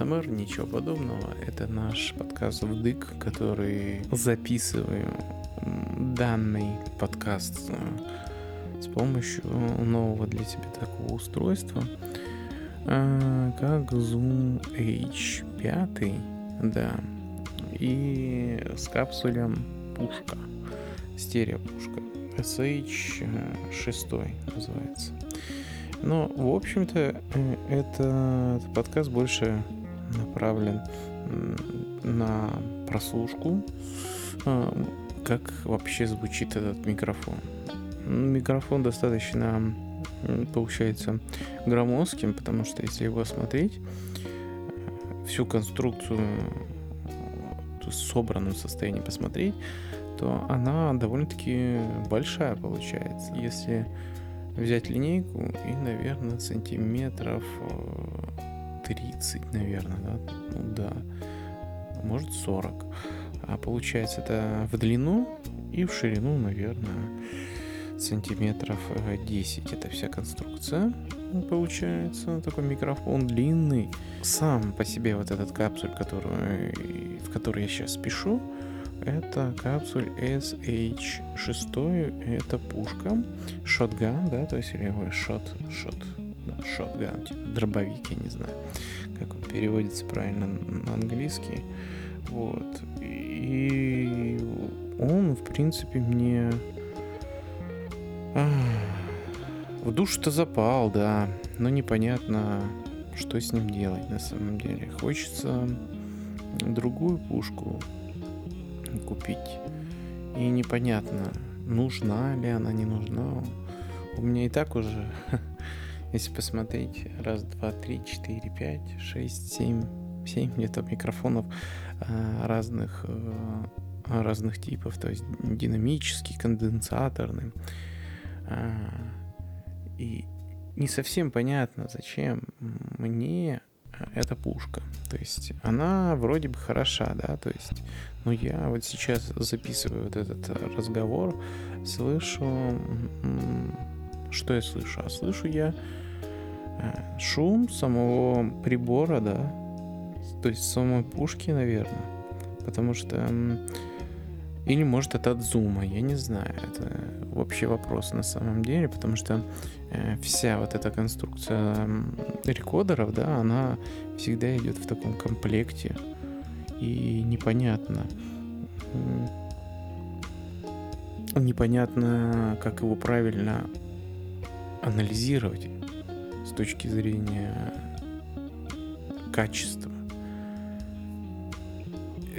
это не СМР, ничего подобного. Это наш подкаст «Вдык», который записываю данный подкаст э, с помощью нового для тебя такого устройства, э, как Zoom H5, да, и с капсулем пушка, стереопушка, SH6 называется. Но, в общем-то, э, это подкаст больше направлен на прослушку, э, как вообще звучит этот микрофон. Микрофон достаточно, получается, громоздким, потому что если его смотреть, э, всю конструкцию в собранном состоянии посмотреть, то она довольно-таки большая получается. Если взять линейку и, наверное, сантиметров 30, э, наверное, да, ну да, может 40. А получается это в длину и в ширину, наверное, сантиметров 10. Это вся конструкция получается. Такой микрофон длинный. Сам по себе вот этот капсуль, который, в который я сейчас пишу, это капсуль SH6, это пушка, шотган, да, то есть или шот, шот, да, шотган, типа дробовик, я не знаю, как он переводится правильно на английский, вот, и он, в принципе, мне в душу-то запал, да, но непонятно, что с ним делать на самом деле. Хочется другую пушку купить. И непонятно, нужна ли она, не нужна. У меня и так уже, если посмотреть, раз, два, три, четыре, пять, шесть, семь, семь где-то микрофонов а, разных, э, разных типов, то есть динамический, конденсаторный. А, и не совсем понятно, зачем мне эта пушка. То есть она вроде бы хороша, да, то есть, но я вот сейчас записываю вот этот разговор, слышу, что я слышу? А слышу я э, шум самого прибора, да, то есть самой пушки, наверное, потому что или может это от зума, я не знаю. Это вообще вопрос на самом деле, потому что э, вся вот эта конструкция рекодеров, да, она всегда идет в таком комплекте. И непонятно. Непонятно, как его правильно анализировать с точки зрения качества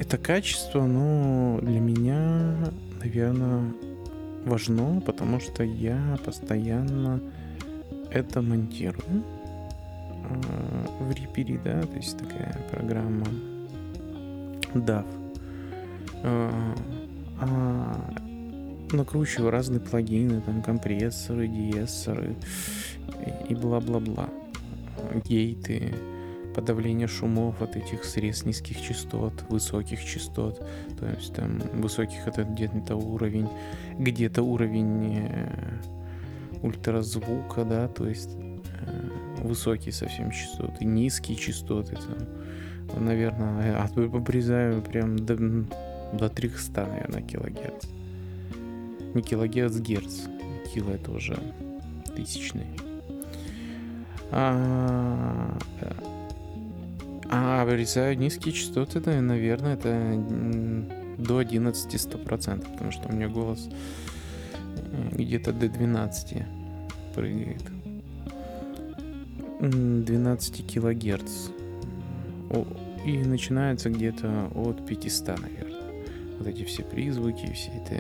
это качество, ну, для меня, наверное, важно, потому что я постоянно это монтирую э, в Reaper, да, то есть такая программа DAV. Э, а накручиваю разные плагины, там компрессоры, диессоры и бла-бла-бла, гейты, подавление шумов от этих срез низких частот, высоких частот. То есть там высоких это где-то уровень, где-то уровень э, ультразвука, да, то есть э, высокие совсем частоты, низкие частоты, там, наверное, обрезаю прям до, до 300, наверное, килогерц. Не килогерц, герц. Кило это уже тысячный. А, а обрезаю низкие частоты, да, наверное, это до 11 100%, потому что у меня голос э, где-то до 12 прыгает. 12 килогерц. И начинается где-то от 500, наверное. Вот эти все призвуки, все это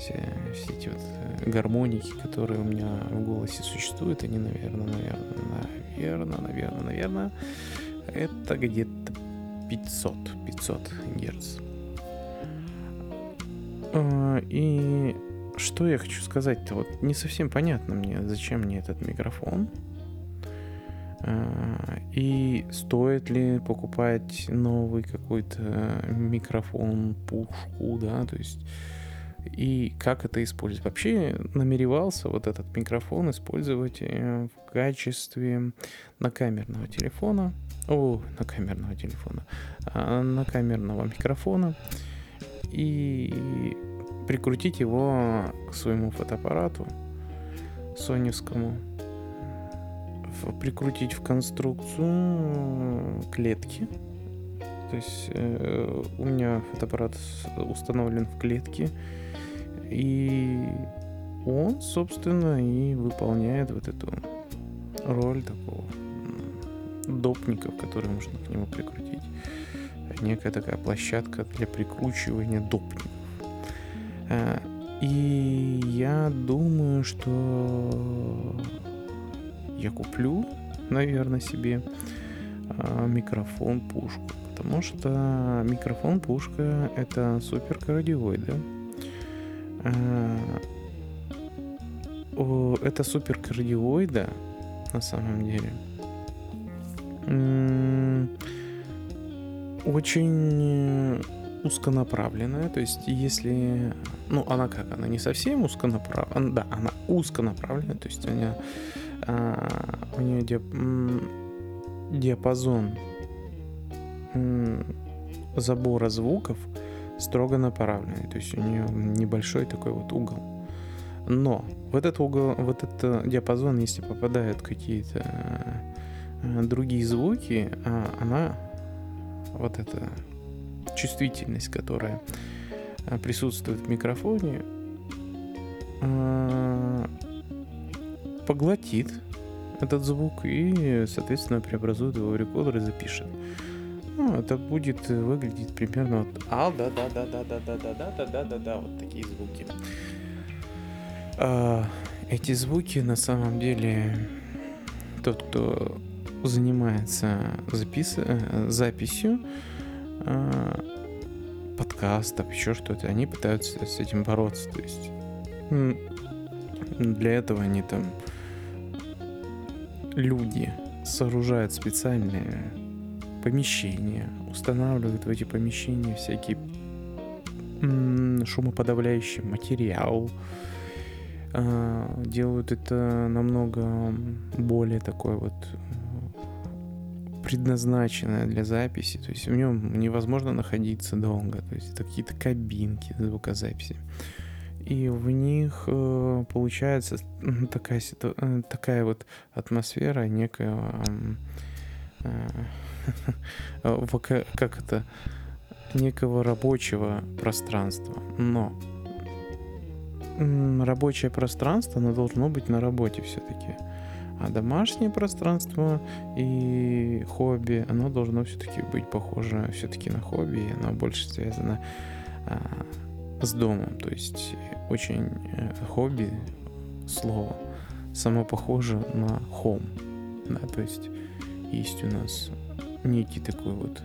все, все эти вот э, гармоники, которые у меня в голосе существуют, они, наверное, наверное, наверное, наверное, наверное, это где-то 500, 500 герц. А, и что я хочу сказать-то? Вот не совсем понятно мне, зачем мне этот микрофон. А, и стоит ли покупать новый какой-то микрофон, пушку, да, то есть и как это использовать. Вообще намеревался вот этот микрофон использовать э, в качестве накамерного телефона, о, накамерного телефона, а, накамерного микрофона и прикрутить его к своему фотоаппарату соневскому, прикрутить в конструкцию клетки. То есть э, у меня фотоаппарат установлен в клетке, и он, собственно, и выполняет вот эту роль такого допников, которые можно к нему прикрутить. Некая такая площадка для прикручивания допников. Э, и я думаю, что я куплю, наверное, себе микрофон пушку. Потому что микрофон пушка это супер кардиоид, да? Э, это супер кардиоида на самом деле очень узконаправленная, то есть если, ну она как, она не совсем узконаправленная, да, она узконаправленная, то есть она, а, у нее диапазон забора звуков строго направленный, то есть у нее небольшой такой вот угол. Но в этот угол, в этот диапазон, если попадают какие-то Э, другие звуки, а она, вот эта чувствительность, которая э, присутствует в микрофоне, э, поглотит этот звук и, соответственно, преобразует его в рекордер и запишет. Ну, это будет выглядеть примерно вот... А, да, да, да, да, да, да, да, да, да, да, да, да, вот такие звуки. А, эти звуки на самом деле тот, кто занимается запис... Э, записью э, подкастов, еще что-то, они пытаются с этим бороться. То есть для этого они там люди сооружают специальные помещения, устанавливают в эти помещения всякие шумоподавляющий материал, э, делают это намного более такой вот предназначенная для записи, то есть в нем невозможно находиться долго, то есть это какие-то кабинки звукозаписи. И в них э, получается такая, ситу... Э, такая вот атмосфера некоего... Э, как это? Некого рабочего пространства. Но рабочее пространство, оно должно быть на работе все-таки. А домашнее пространство и хобби, оно должно все-таки быть похоже все-таки на хобби, оно больше связано а, с домом. То есть очень э, хобби, слово, само похоже на home. Да, то есть есть у нас некий такой вот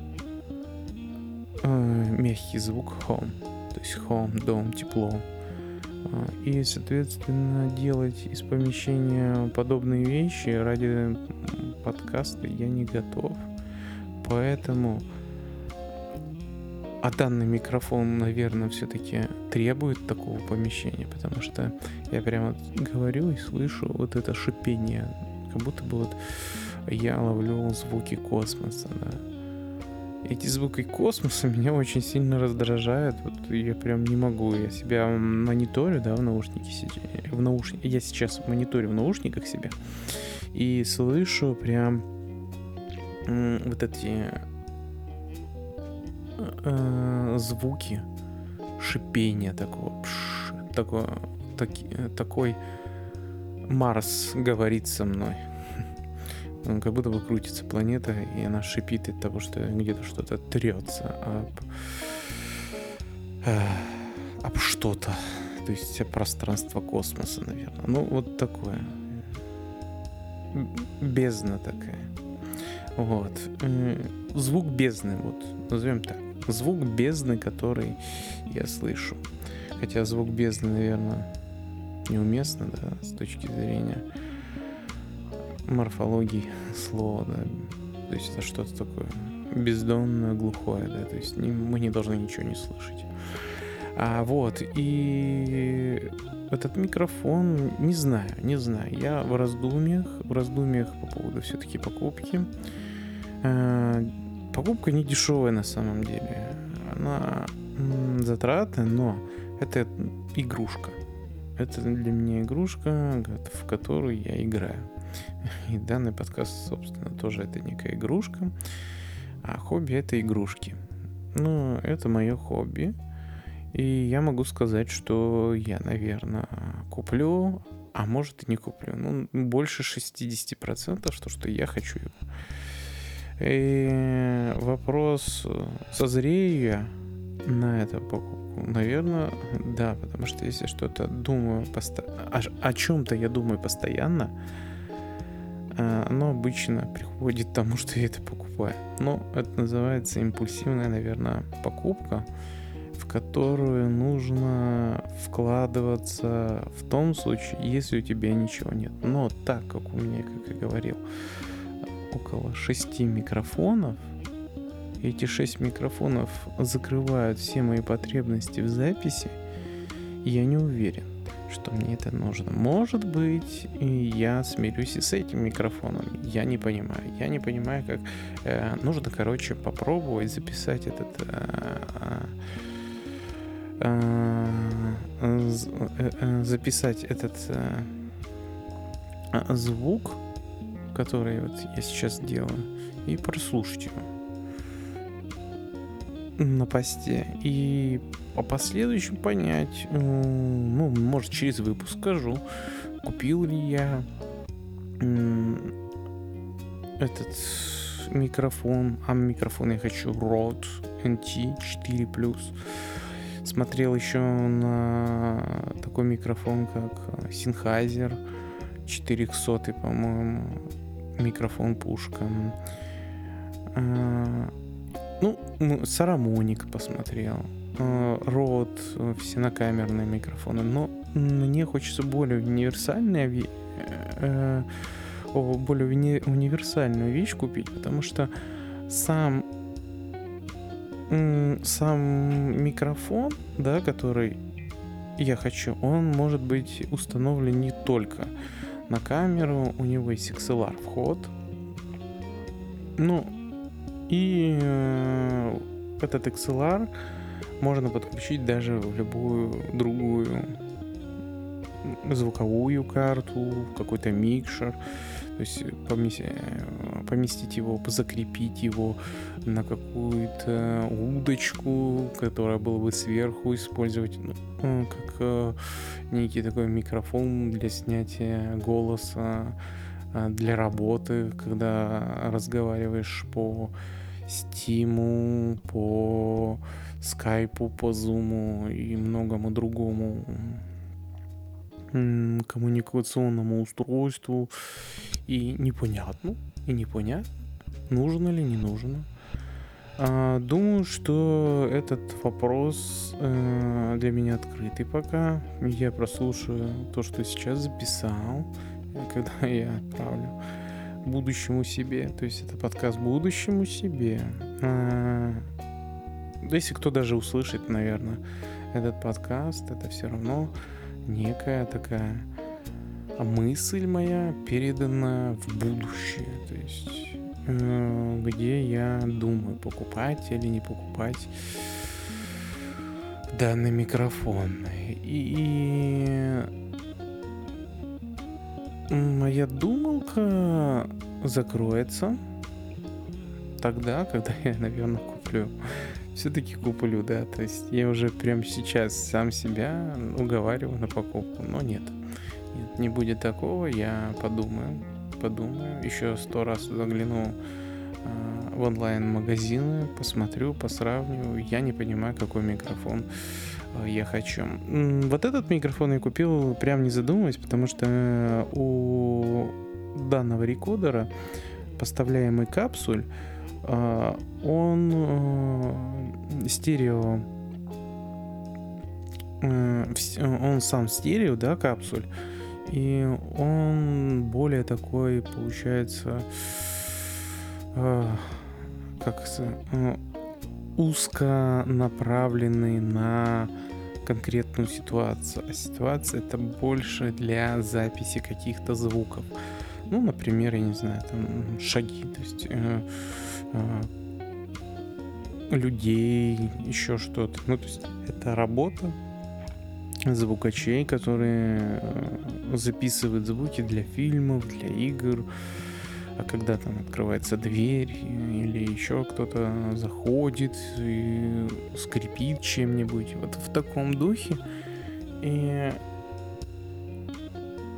э, мягкий звук home. То есть home, дом, тепло, а, и, соответственно, делать из помещения подобные вещи ради подкаста я не готов. Поэтому... А данный микрофон, наверное, все-таки требует такого помещения, потому что я прямо говорю и слышу вот это шипение, как будто бы вот я ловлю звуки космоса, да эти звуки космоса меня очень сильно раздражают. Вот я прям не могу. Я себя мониторю, да, в наушнике. В наушник... Я сейчас мониторю в наушниках себя. И слышу прям вот эти э, звуки шипения такого. Пш, такого таки, такой Марс говорит со мной как будто бы крутится планета, и она шипит от того, что где-то что-то трется об, э, об что-то. То есть пространство космоса, наверное. Ну, вот такое. Бездна такая. Вот. Звук бездны, вот, назовем так. Звук бездны, который я слышу. Хотя звук бездны, наверное, неуместно, да, с точки зрения морфологии слова, да. То есть это что-то такое бездонное, глухое, да, то есть мы не должны ничего не слышать. А, вот, и этот микрофон, не знаю, не знаю. Я в раздумьях, в раздумьях по поводу все-таки покупки. А, покупка не дешевая на самом деле. Она затратная, но это игрушка. Это для меня игрушка, в которую я играю. И данный подкаст, собственно, тоже это некая игрушка. А хобби это игрушки. Ну, это мое хобби. И я могу сказать, что я, наверное, куплю, а может и не куплю. Ну, больше 60%, что, что я хочу его. И вопрос, созрею я на эту покупку? Наверное, да, потому что если что-то думаю, посто... о, о чем-то я думаю постоянно, а, оно обычно приходит к тому, что я это покупаю. Но это называется импульсивная, наверное, покупка, в которую нужно вкладываться в том случае, если у тебя ничего нет. Но так как у меня, как я говорил, около шести микрофонов, эти шесть микрофонов закрывают все мои потребности в записи, я не уверен, что мне это нужно. Может быть, я смирюсь и с этим микрофоном. Я не понимаю. Я не понимаю, как э, нужно, короче, попробовать записать этот э, э, э, э, записать этот звук, который вот я сейчас делаю, и прослушать его. На посте. И по последующему понять, ну, может, через выпуск скажу, купил ли я этот микрофон, а микрофон я хочу Rode NT 4+. Смотрел еще на такой микрофон, как Sennheiser 400, по-моему, микрофон пушка. А, ну, Сарамоник посмотрел. Рот, э, всенокамерные микрофоны. Но мне хочется более универсальная э, более уни универсальную вещь купить, потому что сам сам микрофон, да, который я хочу, он может быть установлен не только на камеру, у него есть XLR вход. Ну, и э, этот XLR можно подключить даже в любую другую звуковую карту, какой-то микшер, то есть поместить, поместить его, закрепить его на какую-то удочку, которая была бы сверху использовать, ну, как э, некий такой микрофон для снятия голоса, э, для работы, когда разговариваешь по Стиму, по скайпу, по зуму и многому другому коммуникационному устройству. И непонятно, и непонятно, нужно ли, не нужно. А, думаю, что этот вопрос э, для меня открытый пока. Я прослушаю то, что сейчас записал, когда я отправлю будущему себе. То есть это подкаст будущему себе. А, если кто даже услышит, наверное, этот подкаст, это все равно некая такая мысль моя передана в будущее. То есть э, где я думаю, покупать или не покупать данный микрофон. И моя думалка закроется тогда, когда я, наверное, куплю. Все-таки куплю, да. То есть я уже прямо сейчас сам себя уговариваю на покупку. Но нет. Нет, не будет такого. Я подумаю. Подумаю. Еще сто раз загляну э, в онлайн-магазины, посмотрю, посравниваю. Я не понимаю, какой микрофон Э, я хочу. Вот этот микрофон я купил прям не задумываясь, потому что э, у данного рекодера поставляемый капсуль, он стерео, он сам стерео, да, капсуль, и он более такой, получается, как узко направленный на конкретную ситуацию, а ситуация это больше для записи каких-то звуков. Ну, например, я не знаю, там шаги, то есть э, э, людей, еще что-то. Ну, то есть это работа звукачей, которые э, записывают звуки для фильмов, для игр, а когда там открывается дверь или еще кто-то заходит и скрипит чем-нибудь, вот в таком духе. И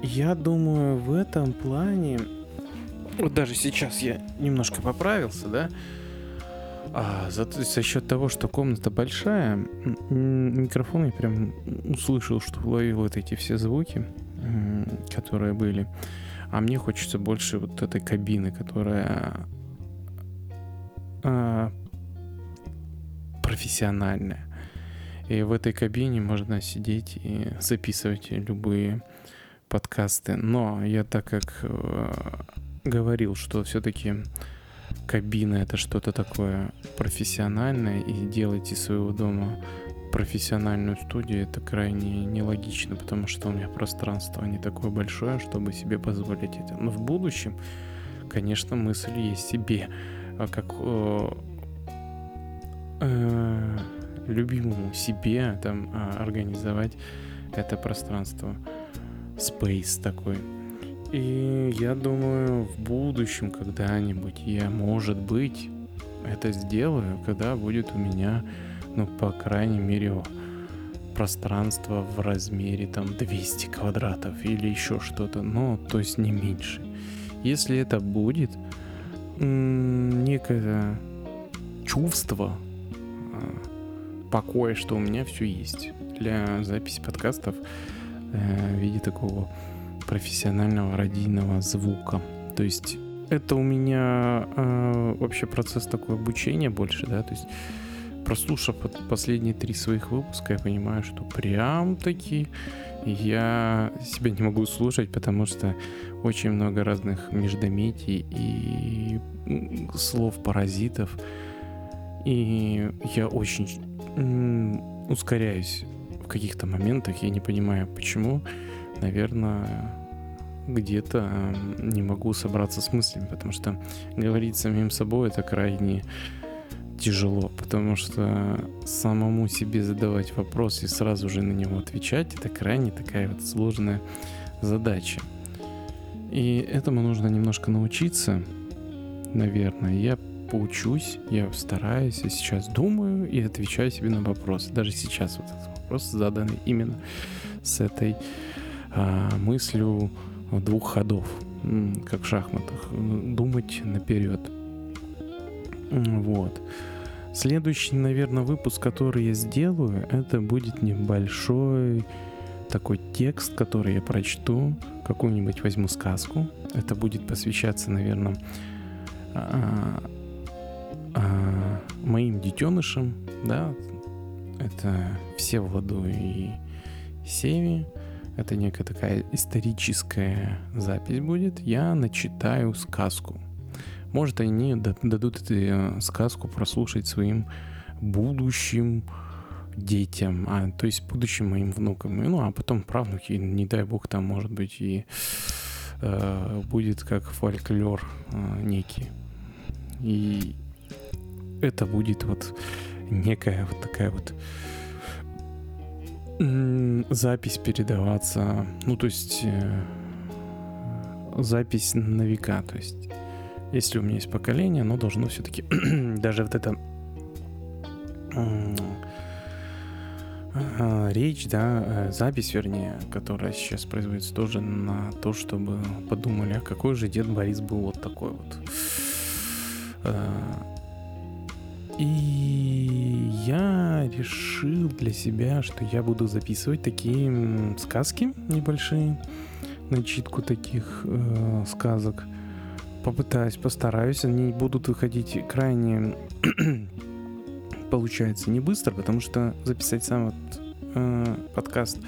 я думаю, в этом плане, вот даже сейчас я немножко поправился, да, а за, за счет того, что комната большая, микрофон я прям услышал, что уловил вот эти все звуки, которые были. А мне хочется больше вот этой кабины, которая а, профессиональная. И в этой кабине можно сидеть и записывать любые подкасты. Но я так как э, говорил, что все-таки кабина это что-то такое профессиональное, и делать из своего дома профессиональную студию, это крайне нелогично, потому что у меня пространство не такое большое, чтобы себе позволить это. Но в будущем, конечно, мысль есть себе, а как э, э, любимому себе там э, организовать это пространство, space такой. И я думаю, в будущем когда-нибудь я, может быть, это сделаю, когда будет у меня ну, по крайней мере, пространство в размере там 200 квадратов или еще что-то, но то есть не меньше. Если это будет некое чувство а, покоя, что у меня все есть для записи подкастов э, в виде такого профессионального радийного звука. То есть это у меня э, вообще процесс такой обучения больше, да, то есть прослушав последние три своих выпуска, я понимаю, что прям таки я себя не могу слушать, потому что очень много разных междометий и слов-паразитов. И я очень ускоряюсь в каких-то моментах. Я не понимаю, почему. Наверное, где-то не могу собраться с мыслями, потому что говорить самим собой это крайне тяжело, потому что самому себе задавать вопрос и сразу же на него отвечать, это крайне такая вот сложная задача. И этому нужно немножко научиться, наверное. Я поучусь, я стараюсь, я сейчас думаю и отвечаю себе на вопросы. Даже сейчас вот этот вопрос заданный именно с этой мыслью двух ходов, как в шахматах. Думать наперед. Вот. Следующий, наверное, выпуск, который я сделаю, это будет небольшой такой текст, который я прочту, какую-нибудь возьму сказку. Это будет посвящаться, наверное, а, а, моим детенышам, да, это все Владу и Севи. Это некая такая историческая запись будет. Я начитаю сказку. Может, они дадут эту э, сказку прослушать своим будущим детям, а, то есть будущим моим внукам. Ну, а потом правнуки, не дай бог, там, может быть, и э, будет как фольклор э, некий. И это будет вот некая вот такая вот запись передаваться, ну, то есть э, запись на века, то есть если у меня есть поколение, оно должно все-таки даже вот это речь, да, э, запись, вернее, которая сейчас производится тоже на то, чтобы подумали, а какой же дед Борис был вот такой вот. И я решил для себя, что я буду записывать такие сказки небольшие, начитку таких э, сказок попытаюсь, постараюсь. Они будут выходить крайне, получается, не быстро, потому что записать сам вот, э, подкаст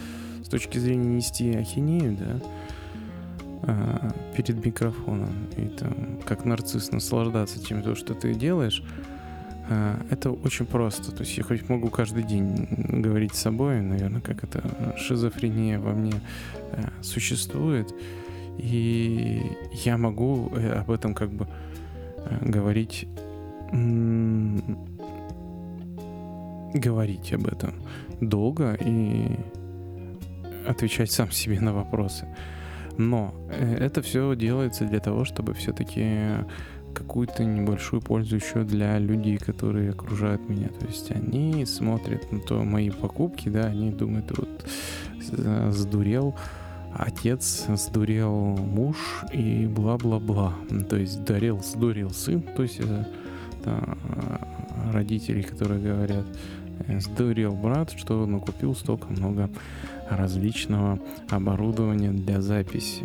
с точки зрения нести ахинею, да, э, перед микрофоном, и там, как нарцисс, наслаждаться тем, то, что ты делаешь, это очень просто. То есть я хоть могу каждый день говорить с собой, наверное, как это шизофрения во мне э, существует. И я могу э, об этом как бы э, говорить говорить об этом долго и отвечать сам себе на вопросы. Но это все делается для того, чтобы все-таки какую-то небольшую пользу еще для людей, которые окружают меня. То есть они смотрят на то мои покупки, да, они думают, вот сдурел отец, сдурел муж и бла-бла-бла. То есть сдурел, сдурел сын, то есть это, родители, которые говорят, «Э, сдурел брат, что накупил столько много различного оборудования для записи.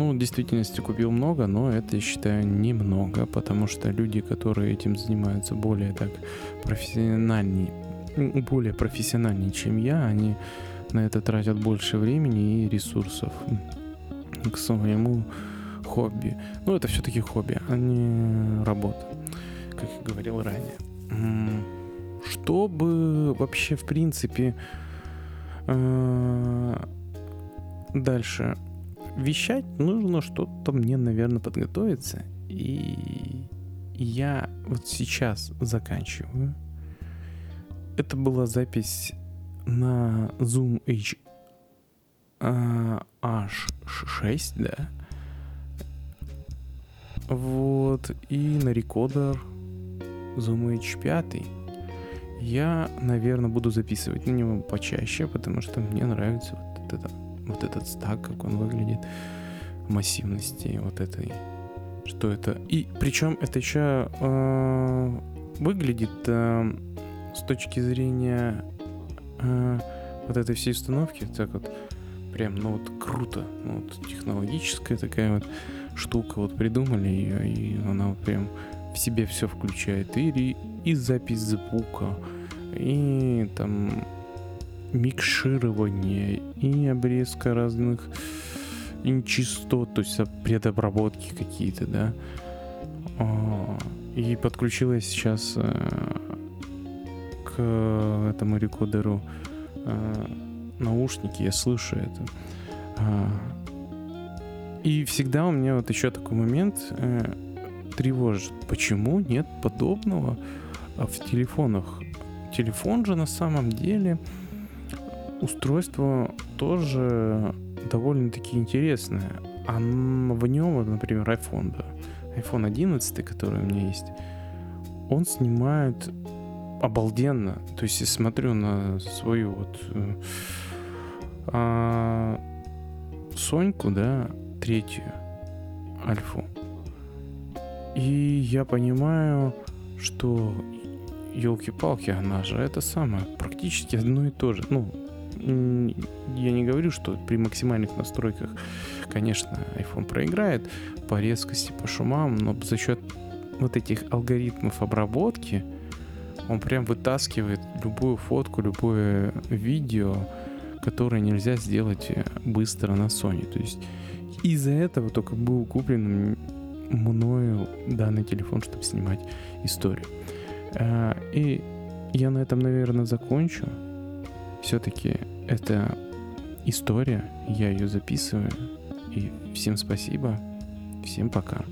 Ну, в действительности купил много, но это, я считаю, немного, потому что люди, которые этим занимаются более так профессиональнее, более профессиональнее, чем я, они на это тратят больше времени и ресурсов к своему хобби. Ну, это все-таки хобби, а не работа, как я говорил ранее. Чтобы вообще, в принципе, э, дальше вещать, нужно что-то мне, наверное, подготовиться. И я вот сейчас заканчиваю. Это была запись на Zoom H uh, H6, да. Вот, и на рекордер Zoom H5. Я, наверное, буду записывать на него почаще, потому что мне нравится вот это вот этот стак, как он выглядит, массивности вот этой, что это. И причем это еще э, выглядит э, с точки зрения э, вот этой всей установки, так вот прям, ну вот круто, ну вот технологическая такая вот штука, вот придумали ее, и она вот прям в себе все включает, и, и запись звука, и там микширование и обрезка разных нечистот, то есть предобработки какие-то, да. А, и подключилась сейчас э, к этому рекодеру э, наушники, я слышу это. А, и всегда у меня вот еще такой момент э, тревожит. Почему нет подобного в телефонах? Телефон же на самом деле устройство тоже довольно-таки интересное. А в нем, вот, например, iPhone, да, iPhone 11, который у меня есть, он снимает обалденно. То есть я смотрю на свою вот э, а, Соньку, да, третью альфу. И я понимаю, что елки-палки, она же это самое, практически одно и то же. Ну, я не говорю, что при максимальных настройках, конечно, iPhone проиграет по резкости, по шумам, но за счет вот этих алгоритмов обработки он прям вытаскивает любую фотку, любое видео, которое нельзя сделать быстро на Sony. То есть из-за этого только был куплен мною данный телефон, чтобы снимать историю. А, и я на этом, наверное, закончу все-таки это история, я ее записываю. И всем спасибо, всем пока.